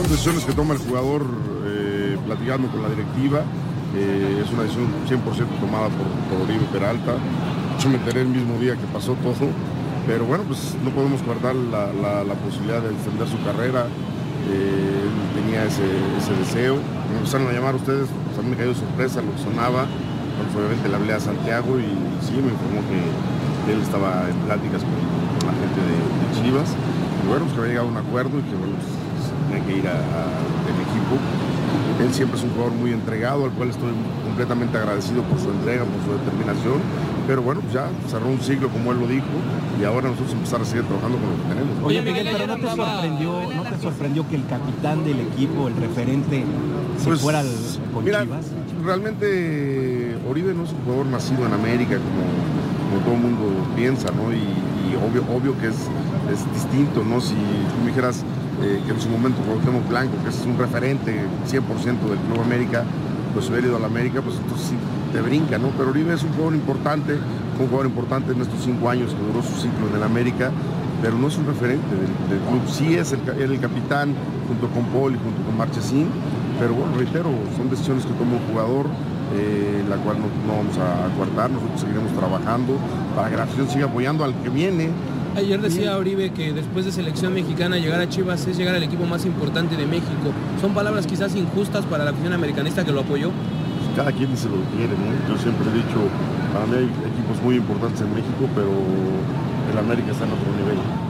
Son decisiones que toma el jugador eh, platicando con la directiva. Eh, es una decisión 100% tomada por, por Oribe Peralta. Yo me enteré el mismo día que pasó todo. Pero bueno, pues no podemos guardar la, posibilidad de extender su carrera. Eh, tenía ese, ese deseo. Me empezaron a llamar ustedes, pues a mí me cayó sorpresa lo que sonaba. Entonces obviamente le hablé a Santiago y sí, me informó que, él estaba en pláticas con, la gente de, de Chivas. Y bueno, pues que había llegado a un acuerdo y que bueno, pues, que ir a- a- del equipo. Él siempre es un jugador muy entregado, al cual estoy completamente agradecido por su entrega, por su determinación. Pero bueno, pues ya cerró un ciclo como él lo dijo y ahora nosotros empezar a seguir trabajando con lo que tenemos. ¿no? Oye, Miguel, pero ¿no te sorprendió, no te sorprendió que el capitán del equipo, el referente, se Pues, fuera al, con mira, Chivas? realmente Oribe no es un jugador nacido en América como, como todo el mundo piensa, ¿no? Y, y obvio, obvio que es, es distinto, ¿no? Si tú me dijeras eh, que en su momento Cuauhtémoc Blanco, que es un referente 100% del Club América, pues hubiera ido a la América, pues entonces sí te brinca, ¿no? Pero Oribe es un jugador importante, un jugador importante en estos cinco años que duró su ciclo en el América, pero no es un referente del, club. Sí es el, el capitán junto con Paul y junto con Marchesín, pero bueno, reitero, son decisiones que toma un jugador, eh, la cual no, no vamos a acuartar, nosotros seguiremos trabajando para que la afición siga apoyando al que viene. Ayer decía Oribe que después de selección mexicana llegar a Chivas es llegar al equipo más importante de México. Son palabras quizás injustas para la afición americanista que lo apoyó. Pues cada quien dice lo que quiere, ¿no? Yo siempre he dicho, para mí hay equipos muy importantes en México, pero el América está en otro nivel.